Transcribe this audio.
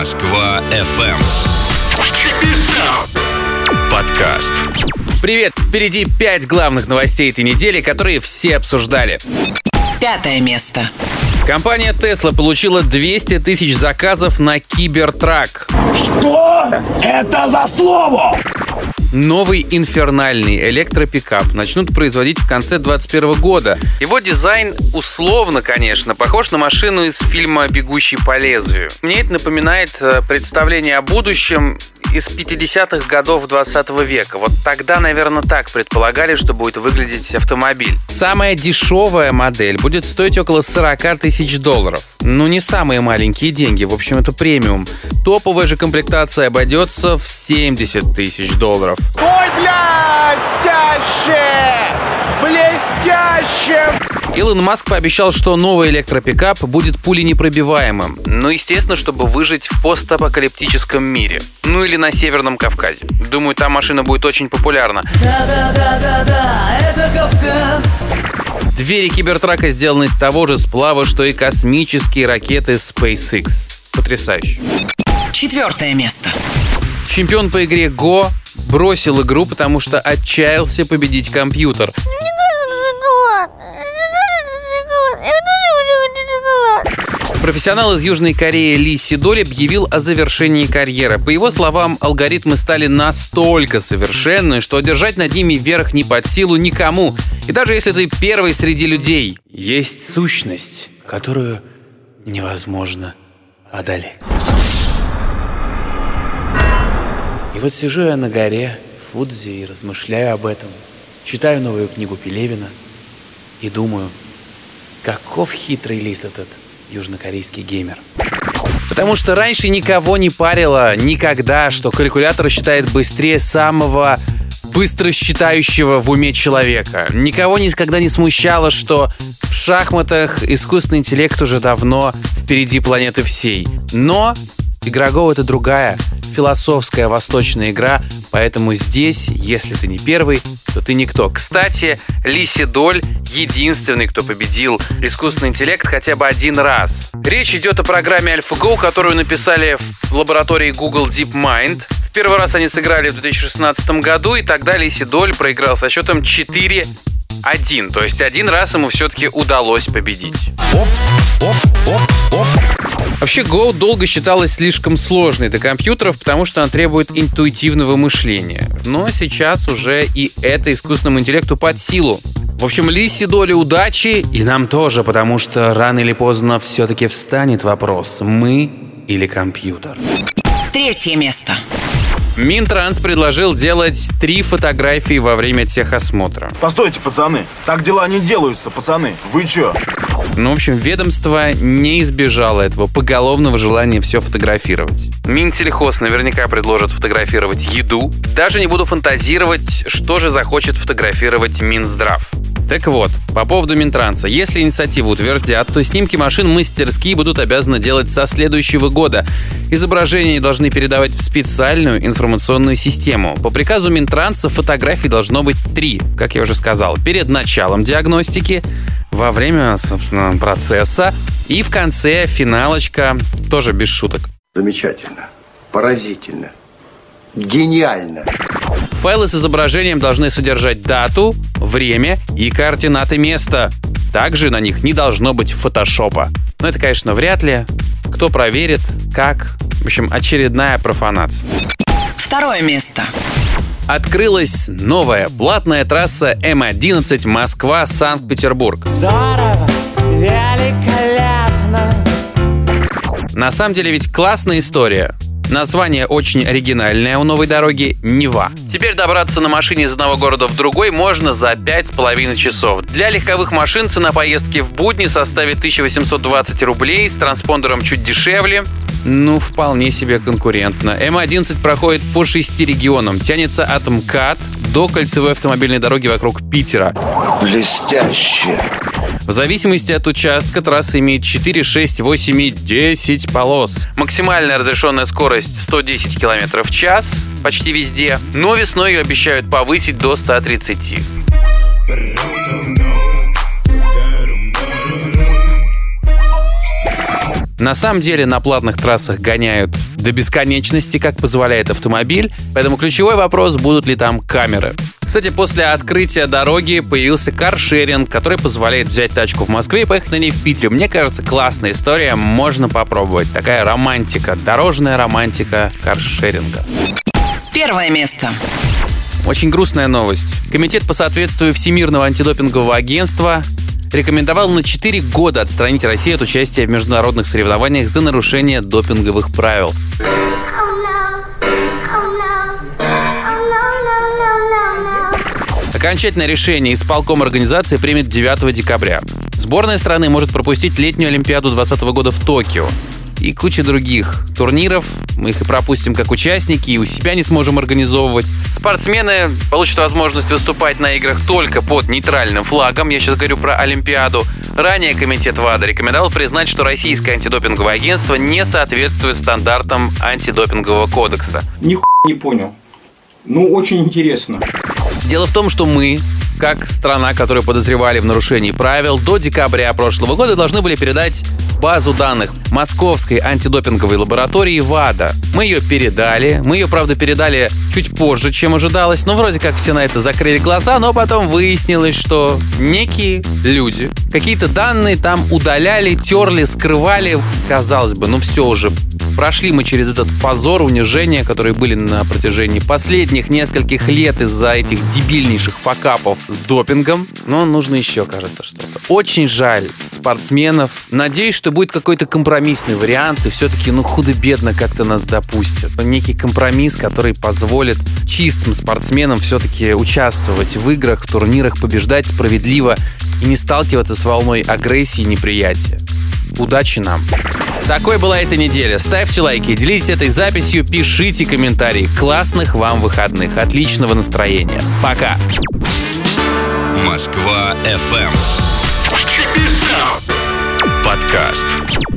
Москва FM. Подкаст. Привет! Впереди пять главных новостей этой недели, которые все обсуждали. Пятое место. Компания Tesla получила 200 тысяч заказов на Кибертрак. Что это за слово? Новый инфернальный электропикап начнут производить в конце 2021 года. Его дизайн условно, конечно, похож на машину из фильма «Бегущий по лезвию». Мне это напоминает э, представление о будущем из 50-х годов 20 века. Вот тогда, наверное, так предполагали, что будет выглядеть автомобиль. Самая дешевая модель будет стоить около 40 тысяч долларов. Ну, не самые маленькие деньги, в общем, это премиум. Топовая же комплектация обойдется в 70 тысяч долларов. Ой, блестяще! Блестяще! Илон Маск пообещал, что новый электропикап будет пуленепробиваемым. Ну, естественно, чтобы выжить в постапокалиптическом мире. Ну или на Северном Кавказе. Думаю, там машина будет очень популярна. Да-да-да-да-да, это Кавказ. Двери Кибертрака сделаны из того же сплава, что и космические ракеты SpaceX. Потрясающе. Четвертое место. Чемпион по игре Go бросил игру, потому что отчаялся победить компьютер. Профессионал из Южной Кореи Ли Сидоль объявил о завершении карьеры. По его словам, алгоритмы стали настолько совершенны, что одержать над ними верх не под силу никому. И даже если ты первый среди людей, есть сущность, которую невозможно одолеть. И вот сижу я на горе Фудзи и размышляю об этом. Читаю новую книгу Пелевина и думаю, каков хитрый лис этот южнокорейский геймер. Потому что раньше никого не парило никогда, что калькулятор считает быстрее самого быстро считающего в уме человека. Никого никогда не смущало, что в шахматах искусственный интеллект уже давно впереди планеты всей. Но Go — это другая, философская восточная игра, поэтому здесь, если ты не первый, то ты никто. Кстати, Лиси Доль единственный, кто победил искусственный интеллект хотя бы один раз. Речь идет о программе AlphaGo, которую написали в лаборатории Google DeepMind. В первый раз они сыграли в 2016 году, и тогда Лиси Доль проиграл со счетом 4 один, то есть один раз ему все-таки удалось победить. Вообще Go долго считалась слишком сложной для компьютеров, потому что она требует интуитивного мышления. Но сейчас уже и это искусственному интеллекту под силу. В общем, Лисе доли удачи, и нам тоже, потому что рано или поздно все-таки встанет вопрос, мы или компьютер. Третье место. Минтранс предложил делать три фотографии во время техосмотра. Постойте, пацаны. Так дела не делаются, пацаны. Вы чё? Ну, в общем, ведомство не избежало этого поголовного желания все фотографировать. Минтельхоз наверняка предложит фотографировать еду. Даже не буду фантазировать, что же захочет фотографировать Минздрав. Так вот, по поводу Минтранса. Если инициативу утвердят, то снимки машин мастерские будут обязаны делать со следующего года. Изображения должны передавать в специальную информационную систему. По приказу Минтранса фотографий должно быть три, как я уже сказал. Перед началом диагностики, во время, собственно, процесса и в конце финалочка, тоже без шуток. Замечательно. Поразительно. Гениально. Файлы с изображением должны содержать дату, время и координаты места. Также на них не должно быть фотошопа. Но это, конечно, вряд ли. Кто проверит, как. В общем, очередная профанация. Второе место. Открылась новая платная трасса М11 Москва-Санкт-Петербург. Здорово, великолепно. На самом деле ведь классная история. Название очень оригинальное у новой дороги – Нева. Теперь добраться на машине из одного города в другой можно за 5,5 часов. Для легковых машин цена поездки в будни составит 1820 рублей, с транспондером чуть дешевле. Ну, вполне себе конкурентно. М11 проходит по шести регионам, тянется от МКАД до кольцевой автомобильной дороги вокруг Питера. Блестяще. В зависимости от участка трасса имеет 4, 6, 8 и 10 полос. Максимальная разрешенная скорость 110 км в час почти везде, но весной ее обещают повысить до 130. На самом деле на платных трассах гоняют до бесконечности, как позволяет автомобиль, поэтому ключевой вопрос, будут ли там камеры. Кстати, после открытия дороги появился каршеринг, который позволяет взять тачку в Москве и поехать на ней в Питере. Мне кажется, классная история, можно попробовать. Такая романтика, дорожная романтика каршеринга. Первое место. Очень грустная новость. Комитет по соответствию Всемирного антидопингового агентства рекомендовал на 4 года отстранить Россию от участия в международных соревнованиях за нарушение допинговых правил. Окончательное решение исполком организации примет 9 декабря. Сборная страны может пропустить летнюю Олимпиаду 2020 года в Токио и куча других турниров. Мы их и пропустим как участники, и у себя не сможем организовывать. Спортсмены получат возможность выступать на играх только под нейтральным флагом. Я сейчас говорю про Олимпиаду. Ранее комитет ВАДА рекомендовал признать, что российское антидопинговое агентство не соответствует стандартам антидопингового кодекса. Нихуя не понял. Ну, очень интересно. Дело в том, что мы, как страна, которую подозревали в нарушении правил, до декабря прошлого года должны были передать базу данных Московской антидопинговой лаборатории ВАДА. Мы ее передали. Мы ее, правда, передали чуть позже, чем ожидалось. Но вроде как все на это закрыли глаза, но потом выяснилось, что некие люди какие-то данные там удаляли, терли, скрывали. Казалось бы, ну все уже Прошли мы через этот позор, унижение, которые были на протяжении последних нескольких лет из-за этих дебильнейших факапов с допингом. Но нужно еще, кажется, что-то. Очень жаль спортсменов. Надеюсь, что будет какой-то компромиссный вариант, и все-таки, ну, худо-бедно как-то нас допустят. Некий компромисс, который позволит чистым спортсменам все-таки участвовать в играх, в турнирах, побеждать справедливо и не сталкиваться с волной агрессии и неприятия. Удачи нам! Такой была эта неделя. Ставьте лайки, делитесь этой записью, пишите комментарии. Классных вам выходных, отличного настроения. Пока! Москва FM. Подкаст.